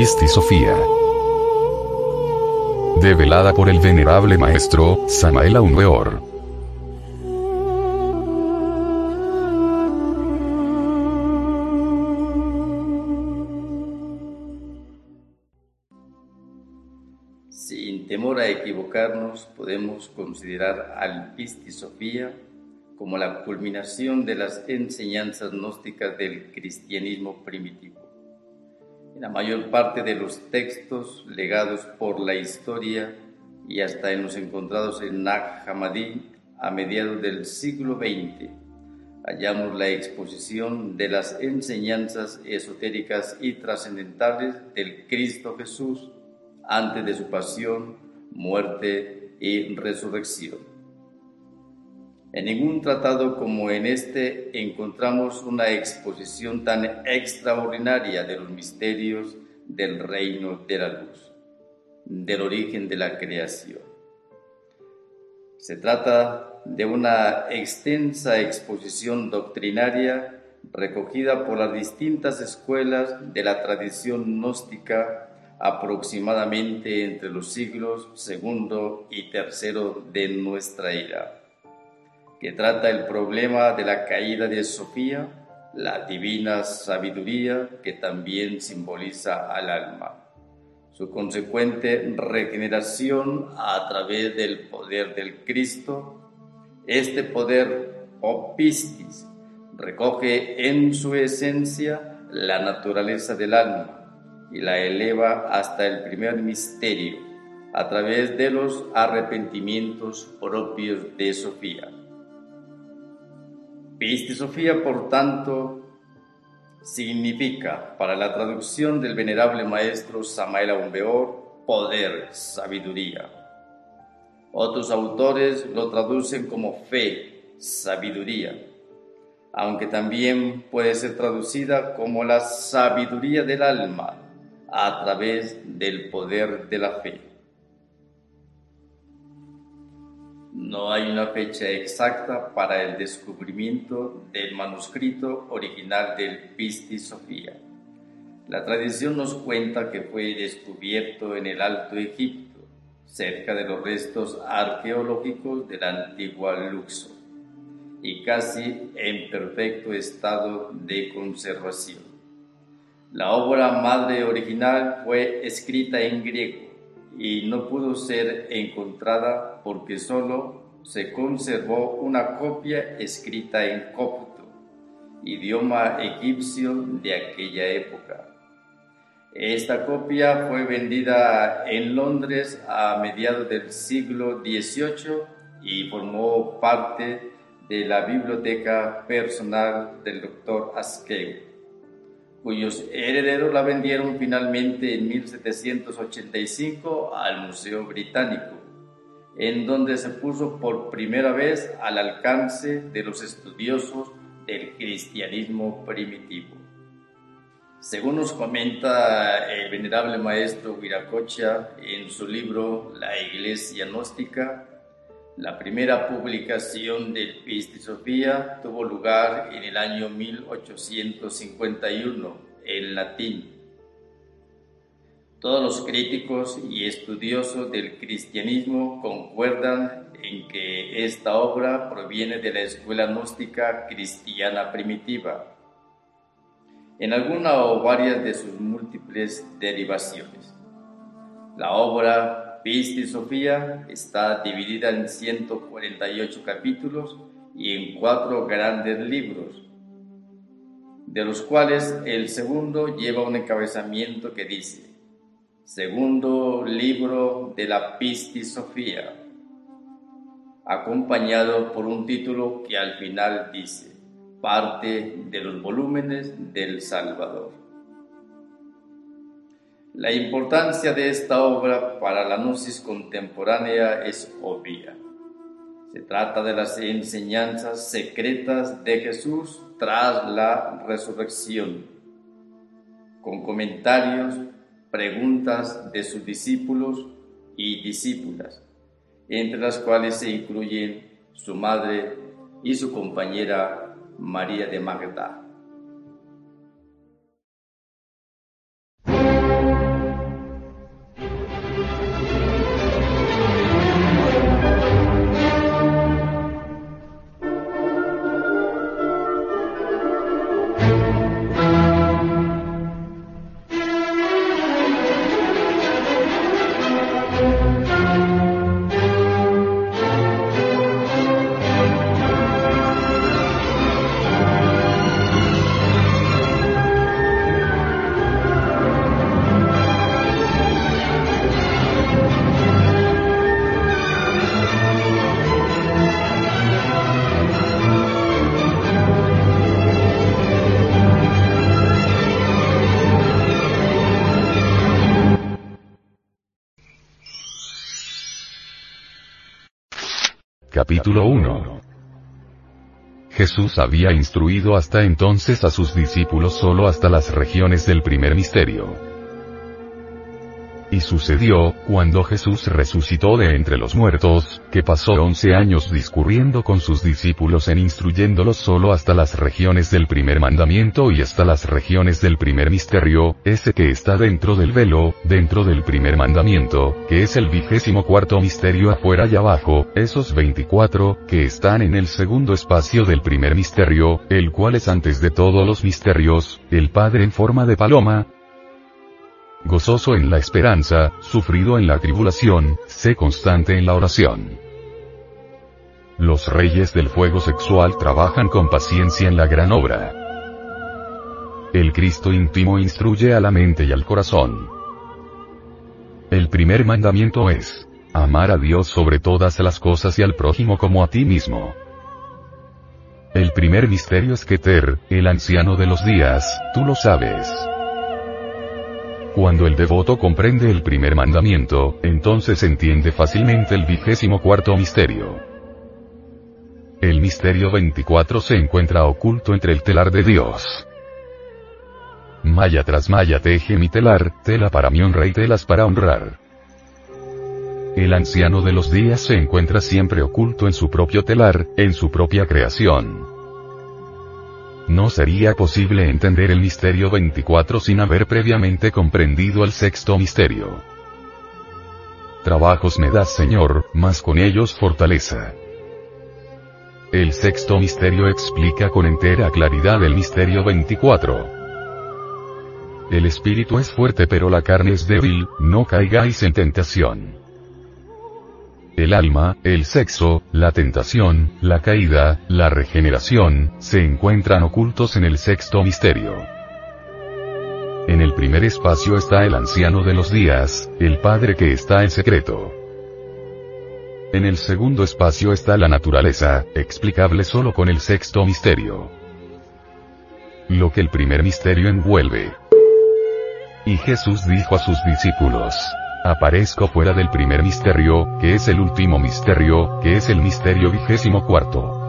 Pisti Sofía. Develada por el venerable maestro, Samael Aunweor. Sin temor a equivocarnos, podemos considerar al Pisti Sofía como la culminación de las enseñanzas gnósticas del cristianismo primitivo. La mayor parte de los textos legados por la historia y hasta en los encontrados en Nag Hammadi a mediados del siglo XX, hallamos la exposición de las enseñanzas esotéricas y trascendentales del Cristo Jesús antes de su pasión, muerte y resurrección. En ningún tratado como en este encontramos una exposición tan extraordinaria de los misterios del reino de la luz, del origen de la creación. Se trata de una extensa exposición doctrinaria recogida por las distintas escuelas de la tradición gnóstica aproximadamente entre los siglos segundo y tercero de nuestra era que trata el problema de la caída de Sofía, la divina sabiduría que también simboliza al alma, su consecuente regeneración a través del poder del Cristo. Este poder, o pistis, recoge en su esencia la naturaleza del alma y la eleva hasta el primer misterio a través de los arrepentimientos propios de Sofía. Pisti Sofía, por tanto, significa, para la traducción del venerable maestro Samael Aumbeor, poder, sabiduría. Otros autores lo traducen como fe, sabiduría, aunque también puede ser traducida como la sabiduría del alma a través del poder de la fe. No hay una fecha exacta para el descubrimiento del manuscrito original del Pisti Sofía. La tradición nos cuenta que fue descubierto en el Alto Egipto, cerca de los restos arqueológicos de la antigua Luxor, y casi en perfecto estado de conservación. La obra madre original fue escrita en griego y no pudo ser encontrada porque solo se conservó una copia escrita en copto, idioma egipcio de aquella época. Esta copia fue vendida en Londres a mediados del siglo XVIII y formó parte de la biblioteca personal del doctor Askew cuyos herederos la vendieron finalmente en 1785 al Museo Británico, en donde se puso por primera vez al alcance de los estudiosos del cristianismo primitivo. Según nos comenta el venerable maestro Viracocha en su libro La Iglesia Gnóstica, la primera publicación del Pisti Sofía tuvo lugar en el año 1851 en latín. Todos los críticos y estudiosos del cristianismo concuerdan en que esta obra proviene de la escuela gnóstica cristiana primitiva, en alguna o varias de sus múltiples derivaciones. La obra Pisti Sofía está dividida en 148 capítulos y en cuatro grandes libros, de los cuales el segundo lleva un encabezamiento que dice, segundo libro de la Pisti Sofía, acompañado por un título que al final dice, parte de los volúmenes del Salvador. La importancia de esta obra para la gnosis contemporánea es obvia. Se trata de las enseñanzas secretas de Jesús tras la resurrección, con comentarios, preguntas de sus discípulos y discípulas, entre las cuales se incluyen su madre y su compañera María de Magdala. Jesús había instruido hasta entonces a sus discípulos solo hasta las regiones del primer misterio. Y sucedió, cuando Jesús resucitó de entre los muertos, que pasó once años discurriendo con sus discípulos en instruyéndolos solo hasta las regiones del primer mandamiento y hasta las regiones del primer misterio, ese que está dentro del velo, dentro del primer mandamiento, que es el vigésimo cuarto misterio afuera y abajo, esos veinticuatro, que están en el segundo espacio del primer misterio, el cual es antes de todos los misterios, el Padre en forma de paloma, gozoso en la esperanza, sufrido en la tribulación, sé constante en la oración. Los reyes del fuego sexual trabajan con paciencia en la gran obra. El Cristo íntimo instruye a la mente y al corazón. El primer mandamiento es, amar a Dios sobre todas las cosas y al prójimo como a ti mismo. El primer misterio es Keter, el anciano de los días, tú lo sabes. Cuando el devoto comprende el primer mandamiento, entonces entiende fácilmente el vigésimo cuarto misterio. El misterio 24 se encuentra oculto entre el telar de Dios. Maya tras maya teje mi telar, tela para mi honra y telas para honrar. El anciano de los días se encuentra siempre oculto en su propio telar, en su propia creación. No sería posible entender el misterio 24 sin haber previamente comprendido el sexto misterio. Trabajos me das Señor, mas con ellos fortaleza. El sexto misterio explica con entera claridad el misterio 24. El espíritu es fuerte pero la carne es débil, no caigáis en tentación el alma, el sexo, la tentación, la caída, la regeneración, se encuentran ocultos en el sexto misterio. En el primer espacio está el anciano de los días, el Padre que está en secreto. En el segundo espacio está la naturaleza, explicable solo con el sexto misterio. Lo que el primer misterio envuelve. Y Jesús dijo a sus discípulos, Aparezco fuera del primer misterio, que es el último misterio, que es el misterio vigésimo cuarto.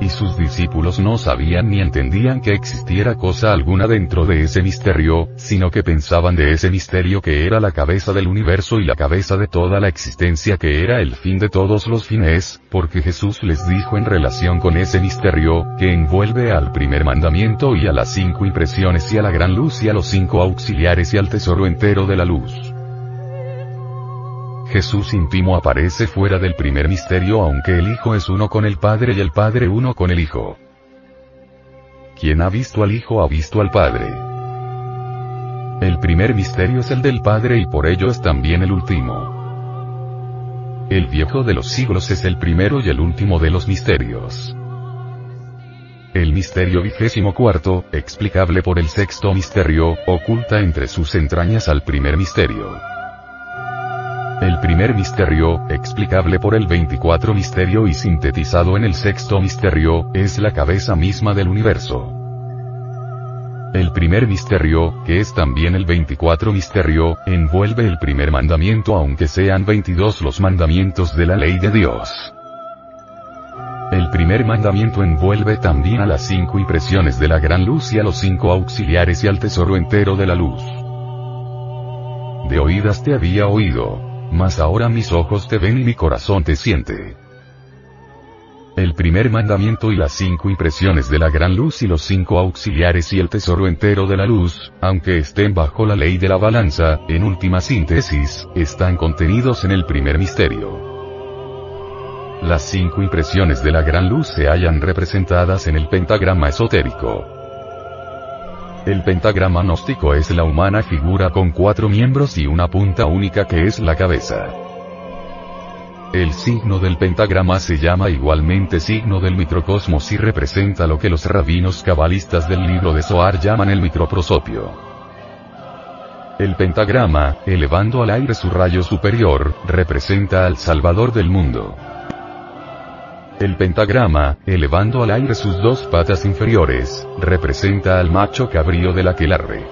Y sus discípulos no sabían ni entendían que existiera cosa alguna dentro de ese misterio, sino que pensaban de ese misterio que era la cabeza del universo y la cabeza de toda la existencia que era el fin de todos los fines, porque Jesús les dijo en relación con ese misterio, que envuelve al primer mandamiento y a las cinco impresiones y a la gran luz y a los cinco auxiliares y al tesoro entero de la luz. Jesús íntimo aparece fuera del primer misterio aunque el Hijo es uno con el Padre y el Padre uno con el Hijo. Quien ha visto al Hijo ha visto al Padre. El primer misterio es el del Padre y por ello es también el último. El viejo de los siglos es el primero y el último de los misterios. El misterio vigésimo cuarto, explicable por el sexto misterio, oculta entre sus entrañas al primer misterio. El primer misterio, explicable por el 24 misterio y sintetizado en el sexto misterio, es la cabeza misma del universo. El primer misterio, que es también el 24 misterio, envuelve el primer mandamiento aunque sean 22 los mandamientos de la ley de Dios. El primer mandamiento envuelve también a las cinco impresiones de la gran luz y a los cinco auxiliares y al tesoro entero de la luz. De oídas te había oído, mas ahora mis ojos te ven y mi corazón te siente. El primer mandamiento y las cinco impresiones de la gran luz y los cinco auxiliares y el tesoro entero de la luz, aunque estén bajo la ley de la balanza, en última síntesis, están contenidos en el primer misterio. Las cinco impresiones de la gran luz se hallan representadas en el pentagrama esotérico. El pentagrama gnóstico es la humana figura con cuatro miembros y una punta única que es la cabeza. El signo del pentagrama se llama igualmente signo del microcosmos y representa lo que los rabinos cabalistas del libro de Zohar llaman el microprosopio. El pentagrama, elevando al aire su rayo superior, representa al Salvador del mundo. El pentagrama, elevando al aire sus dos patas inferiores, representa al macho cabrío del aquelarre.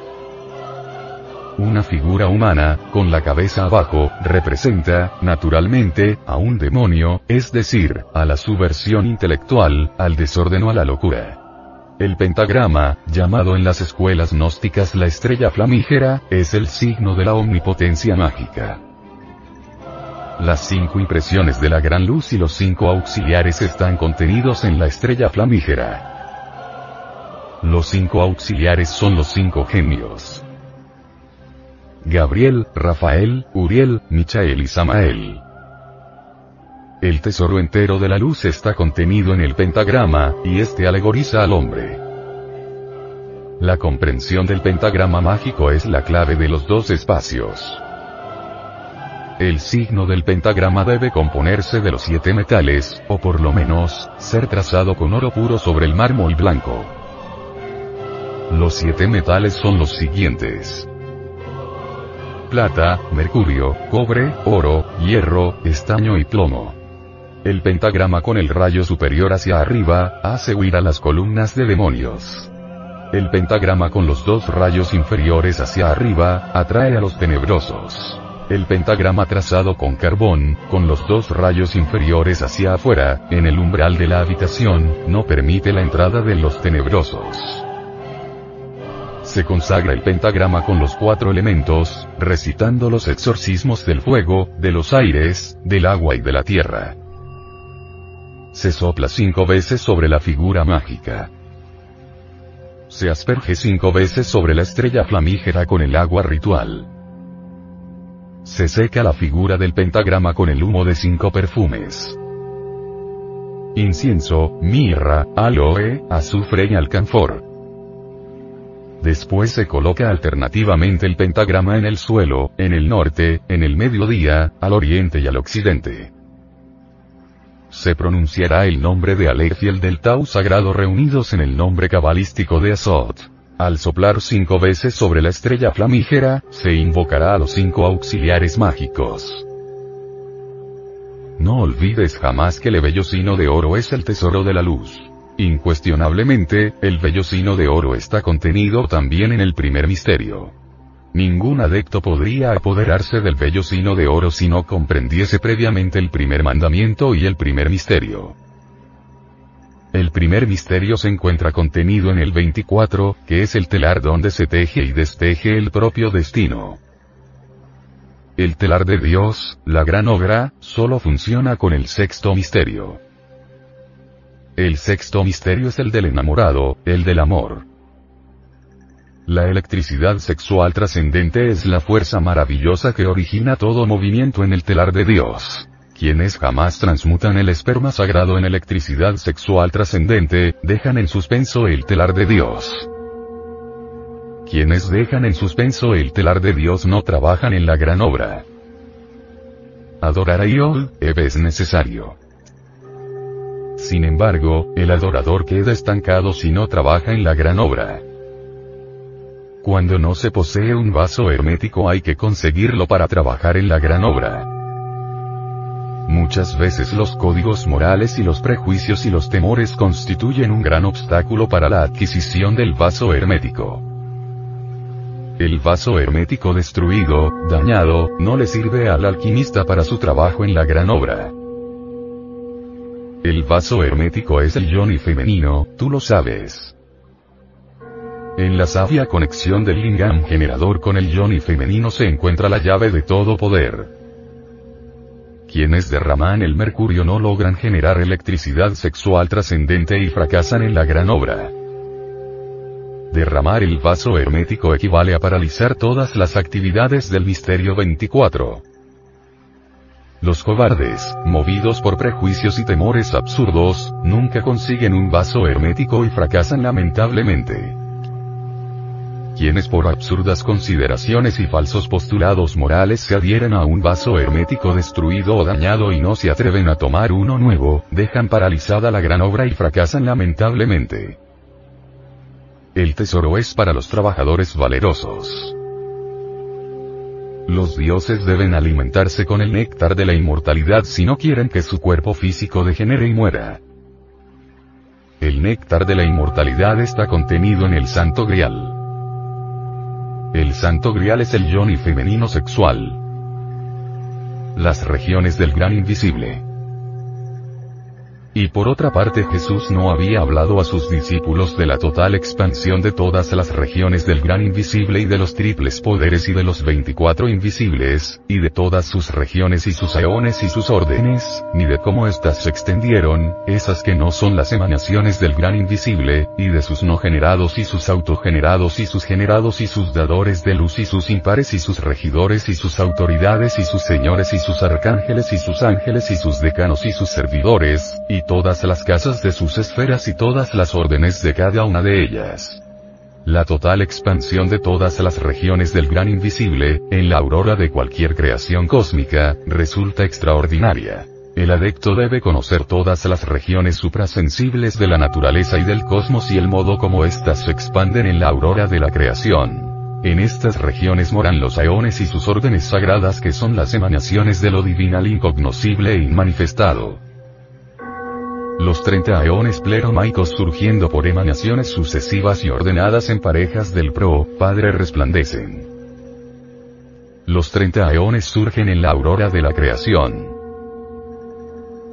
Una figura humana, con la cabeza abajo, representa, naturalmente, a un demonio, es decir, a la subversión intelectual, al desorden o a la locura. El pentagrama, llamado en las escuelas gnósticas la estrella flamígera, es el signo de la omnipotencia mágica. Las cinco impresiones de la gran luz y los cinco auxiliares están contenidos en la estrella flamígera. Los cinco auxiliares son los cinco genios. Gabriel, Rafael, Uriel, Michael y Samael. El tesoro entero de la luz está contenido en el pentagrama, y este alegoriza al hombre. La comprensión del pentagrama mágico es la clave de los dos espacios. El signo del pentagrama debe componerse de los siete metales, o por lo menos, ser trazado con oro puro sobre el mármol blanco. Los siete metales son los siguientes. Plata, mercurio, cobre, oro, hierro, estaño y plomo. El pentagrama con el rayo superior hacia arriba, hace huir a las columnas de demonios. El pentagrama con los dos rayos inferiores hacia arriba, atrae a los tenebrosos. El pentagrama trazado con carbón, con los dos rayos inferiores hacia afuera, en el umbral de la habitación, no permite la entrada de los tenebrosos. Se consagra el pentagrama con los cuatro elementos, recitando los exorcismos del fuego, de los aires, del agua y de la tierra. Se sopla cinco veces sobre la figura mágica. Se asperge cinco veces sobre la estrella flamígera con el agua ritual. Se seca la figura del pentagrama con el humo de cinco perfumes. Incienso, mirra, aloe, azufre y alcanfor. Después se coloca alternativamente el pentagrama en el suelo, en el norte, en el mediodía, al oriente y al occidente. Se pronunciará el nombre de Aleph y el del Tau sagrado reunidos en el nombre cabalístico de Azot. Al soplar cinco veces sobre la estrella flamígera, se invocará a los cinco auxiliares mágicos. No olvides jamás que el vellocino de oro es el tesoro de la luz. Incuestionablemente, el vellocino de oro está contenido también en el primer misterio. Ningún adepto podría apoderarse del vellocino de oro si no comprendiese previamente el primer mandamiento y el primer misterio. El primer misterio se encuentra contenido en el 24, que es el telar donde se teje y desteje el propio destino. El telar de Dios, la gran obra, solo funciona con el sexto misterio. El sexto misterio es el del enamorado, el del amor. La electricidad sexual trascendente es la fuerza maravillosa que origina todo movimiento en el telar de Dios quienes jamás transmutan el esperma sagrado en electricidad sexual trascendente, dejan en suspenso el telar de Dios. Quienes dejan en suspenso el telar de Dios no trabajan en la gran obra. Adorar a Iol, es necesario. Sin embargo, el adorador queda estancado si no trabaja en la gran obra. Cuando no se posee un vaso hermético hay que conseguirlo para trabajar en la gran obra. Muchas veces los códigos morales y los prejuicios y los temores constituyen un gran obstáculo para la adquisición del vaso hermético. El vaso hermético destruido, dañado, no le sirve al alquimista para su trabajo en la gran obra. El vaso hermético es el yoni femenino, tú lo sabes. En la sabia conexión del lingam generador con el yoni femenino se encuentra la llave de todo poder. Quienes derraman el mercurio no logran generar electricidad sexual trascendente y fracasan en la gran obra. Derramar el vaso hermético equivale a paralizar todas las actividades del misterio 24. Los cobardes, movidos por prejuicios y temores absurdos, nunca consiguen un vaso hermético y fracasan lamentablemente. Quienes por absurdas consideraciones y falsos postulados morales se adhieren a un vaso hermético destruido o dañado y no se atreven a tomar uno nuevo, dejan paralizada la gran obra y fracasan lamentablemente. El tesoro es para los trabajadores valerosos. Los dioses deben alimentarse con el néctar de la inmortalidad si no quieren que su cuerpo físico degenere y muera. El néctar de la inmortalidad está contenido en el Santo Grial. El Santo Grial es el yoni femenino sexual. Las regiones del gran invisible. Y por otra parte Jesús no había hablado a sus discípulos de la total expansión de todas las regiones del gran invisible y de los triples poderes y de los 24 invisibles, y de todas sus regiones y sus eones y sus órdenes, ni de cómo éstas se extendieron, esas que no son las emanaciones del gran invisible, y de sus no generados y sus autogenerados y sus generados y sus dadores de luz y sus impares y sus regidores y sus autoridades y sus señores y sus arcángeles y sus ángeles y sus decanos y sus servidores, y todas las casas de sus esferas y todas las órdenes de cada una de ellas. La total expansión de todas las regiones del gran invisible, en la aurora de cualquier creación cósmica, resulta extraordinaria. El adepto debe conocer todas las regiones suprasensibles de la naturaleza y del cosmos y el modo como éstas se expanden en la aurora de la creación. En estas regiones moran los aeones y sus órdenes sagradas que son las emanaciones de lo divinal incognoscible e inmanifestado. Los 30 eones pleromaicos surgiendo por emanaciones sucesivas y ordenadas en parejas del Pro, Padre resplandecen. Los 30 eones surgen en la aurora de la creación.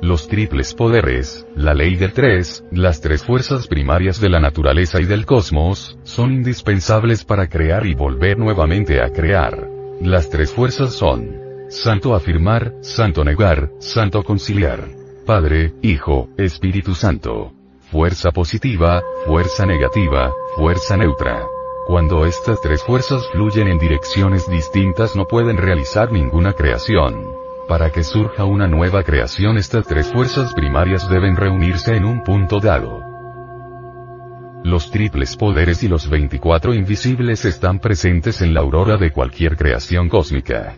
Los triples poderes, la ley del tres, las tres fuerzas primarias de la naturaleza y del cosmos, son indispensables para crear y volver nuevamente a crear. Las tres fuerzas son Santo afirmar, Santo negar, Santo conciliar. Padre, Hijo, Espíritu Santo. Fuerza positiva, fuerza negativa, fuerza neutra. Cuando estas tres fuerzas fluyen en direcciones distintas no pueden realizar ninguna creación. Para que surja una nueva creación estas tres fuerzas primarias deben reunirse en un punto dado. Los triples poderes y los 24 invisibles están presentes en la aurora de cualquier creación cósmica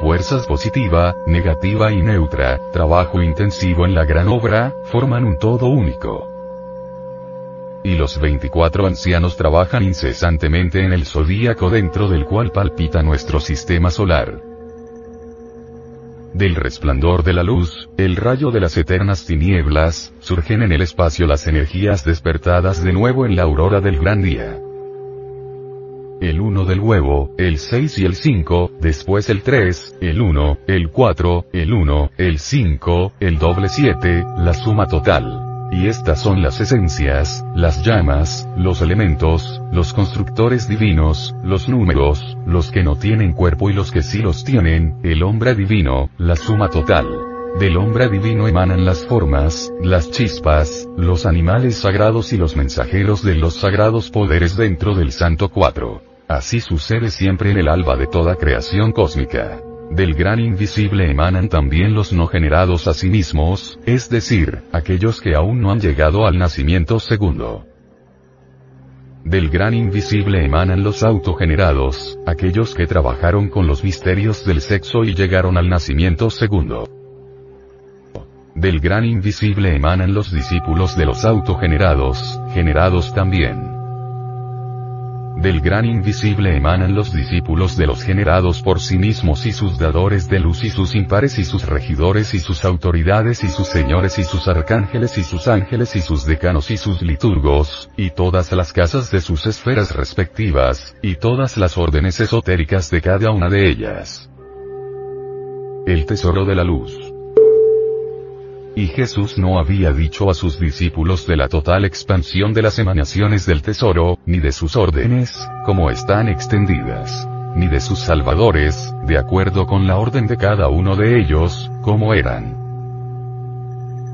fuerzas positiva, negativa y neutra, trabajo intensivo en la gran obra, forman un todo único. Y los 24 ancianos trabajan incesantemente en el zodíaco dentro del cual palpita nuestro sistema solar. Del resplandor de la luz, el rayo de las eternas tinieblas, surgen en el espacio las energías despertadas de nuevo en la aurora del gran día el 1 del huevo, el 6 y el 5, después el 3, el 1, el 4, el 1, el 5, el doble 7, la suma total. Y estas son las esencias, las llamas, los elementos, los constructores divinos, los números, los que no tienen cuerpo y los que sí los tienen, el hombre divino, la suma total. Del hombre divino emanan las formas, las chispas, los animales sagrados y los mensajeros de los sagrados poderes dentro del Santo Cuatro. Así sucede siempre en el alba de toda creación cósmica. Del gran invisible emanan también los no generados a sí mismos, es decir, aquellos que aún no han llegado al nacimiento segundo. Del gran invisible emanan los autogenerados, aquellos que trabajaron con los misterios del sexo y llegaron al nacimiento segundo. Del gran invisible emanan los discípulos de los autogenerados, generados también del gran invisible emanan los discípulos de los generados por sí mismos y sus dadores de luz y sus impares y sus regidores y sus autoridades y sus señores y sus arcángeles y sus ángeles y sus decanos y sus liturgos, y todas las casas de sus esferas respectivas, y todas las órdenes esotéricas de cada una de ellas. El tesoro de la luz. Y Jesús no había dicho a sus discípulos de la total expansión de las emanaciones del tesoro, ni de sus órdenes, como están extendidas, ni de sus salvadores, de acuerdo con la orden de cada uno de ellos, como eran.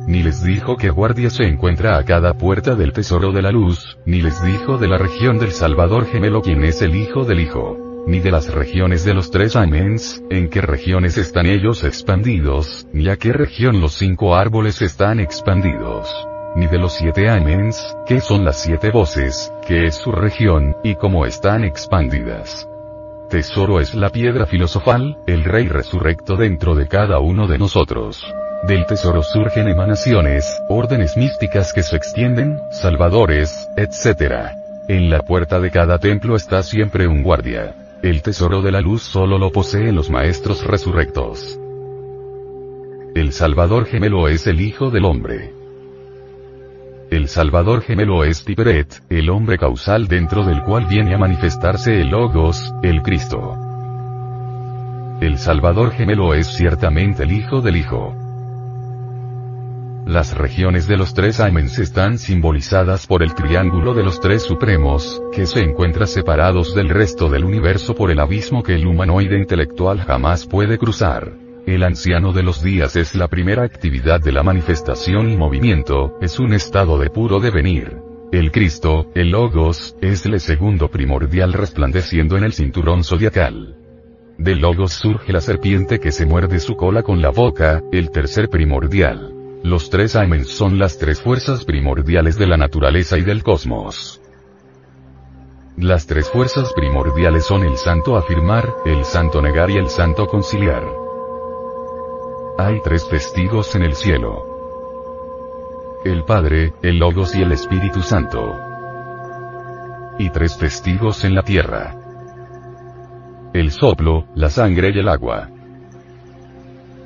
Ni les dijo que guardia se encuentra a cada puerta del tesoro de la luz, ni les dijo de la región del Salvador gemelo quien es el Hijo del Hijo ni de las regiones de los tres amens, en qué regiones están ellos expandidos, ni a qué región los cinco árboles están expandidos, ni de los siete amens, qué son las siete voces, qué es su región, y cómo están expandidas. Tesoro es la piedra filosofal, el rey resurrecto dentro de cada uno de nosotros. Del tesoro surgen emanaciones, órdenes místicas que se extienden, salvadores, etc. En la puerta de cada templo está siempre un guardia. El tesoro de la luz solo lo poseen los maestros resurrectos. El Salvador gemelo es el Hijo del Hombre. El Salvador gemelo es Tiberet, el hombre causal dentro del cual viene a manifestarse el Logos, el Cristo. El Salvador gemelo es ciertamente el Hijo del Hijo. Las regiones de los tres amens están simbolizadas por el triángulo de los tres supremos, que se encuentran separados del resto del universo por el abismo que el humanoide intelectual jamás puede cruzar. El anciano de los días es la primera actividad de la manifestación y movimiento, es un estado de puro devenir. El Cristo, el Logos, es el segundo primordial resplandeciendo en el cinturón zodiacal. Del Logos surge la serpiente que se muerde su cola con la boca, el tercer primordial. Los tres amens son las tres fuerzas primordiales de la naturaleza y del cosmos. Las tres fuerzas primordiales son el santo afirmar, el santo negar y el santo conciliar. Hay tres testigos en el cielo. El Padre, el Logos y el Espíritu Santo. Y tres testigos en la tierra. El soplo, la sangre y el agua.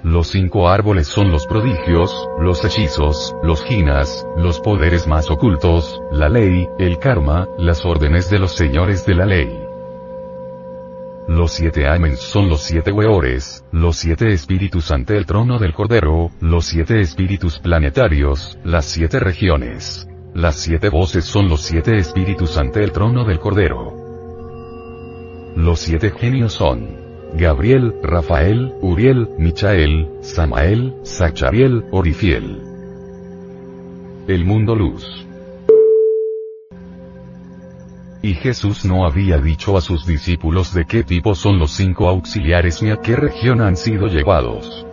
Los cinco árboles son los prodigios, los hechizos, los jinas, los poderes más ocultos, la ley, el karma, las órdenes de los señores de la ley. Los siete amens son los siete weores, los siete espíritus ante el trono del Cordero, los siete espíritus planetarios, las siete regiones. Las siete voces son los siete espíritus ante el trono del Cordero. Los siete genios son Gabriel, Rafael, Uriel, Michael, Samael, Zachariel, Orifiel. El mundo luz. Y Jesús no había dicho a sus discípulos de qué tipo son los cinco auxiliares ni a qué región han sido llevados.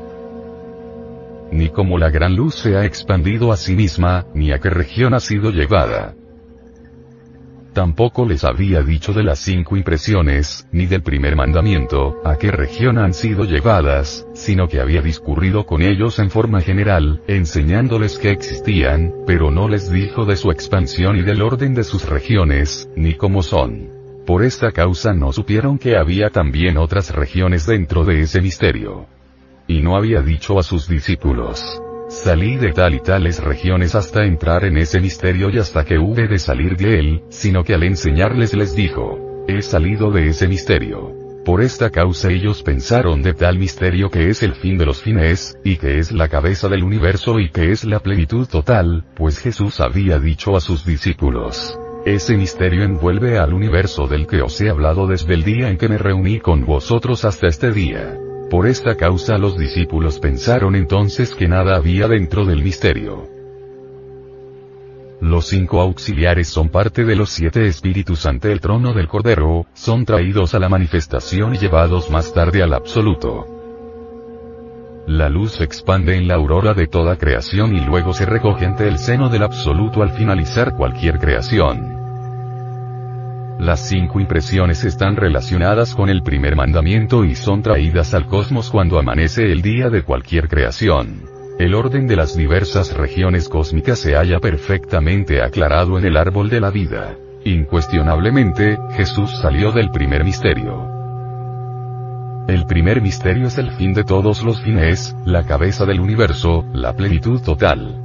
Ni cómo la gran luz se ha expandido a sí misma, ni a qué región ha sido llevada. Tampoco les había dicho de las cinco impresiones, ni del primer mandamiento, a qué región han sido llevadas, sino que había discurrido con ellos en forma general, enseñándoles que existían, pero no les dijo de su expansión y del orden de sus regiones, ni cómo son. Por esta causa no supieron que había también otras regiones dentro de ese misterio. Y no había dicho a sus discípulos, Salí de tal y tales regiones hasta entrar en ese misterio y hasta que hube de salir de él, sino que al enseñarles les dijo, he salido de ese misterio. Por esta causa ellos pensaron de tal misterio que es el fin de los fines, y que es la cabeza del universo y que es la plenitud total, pues Jesús había dicho a sus discípulos, ese misterio envuelve al universo del que os he hablado desde el día en que me reuní con vosotros hasta este día. Por esta causa los discípulos pensaron entonces que nada había dentro del misterio. Los cinco auxiliares son parte de los siete espíritus ante el trono del Cordero, son traídos a la manifestación y llevados más tarde al absoluto. La luz se expande en la aurora de toda creación y luego se recoge ante el seno del absoluto al finalizar cualquier creación. Las cinco impresiones están relacionadas con el primer mandamiento y son traídas al cosmos cuando amanece el día de cualquier creación. El orden de las diversas regiones cósmicas se halla perfectamente aclarado en el árbol de la vida. Incuestionablemente, Jesús salió del primer misterio. El primer misterio es el fin de todos los fines, la cabeza del universo, la plenitud total.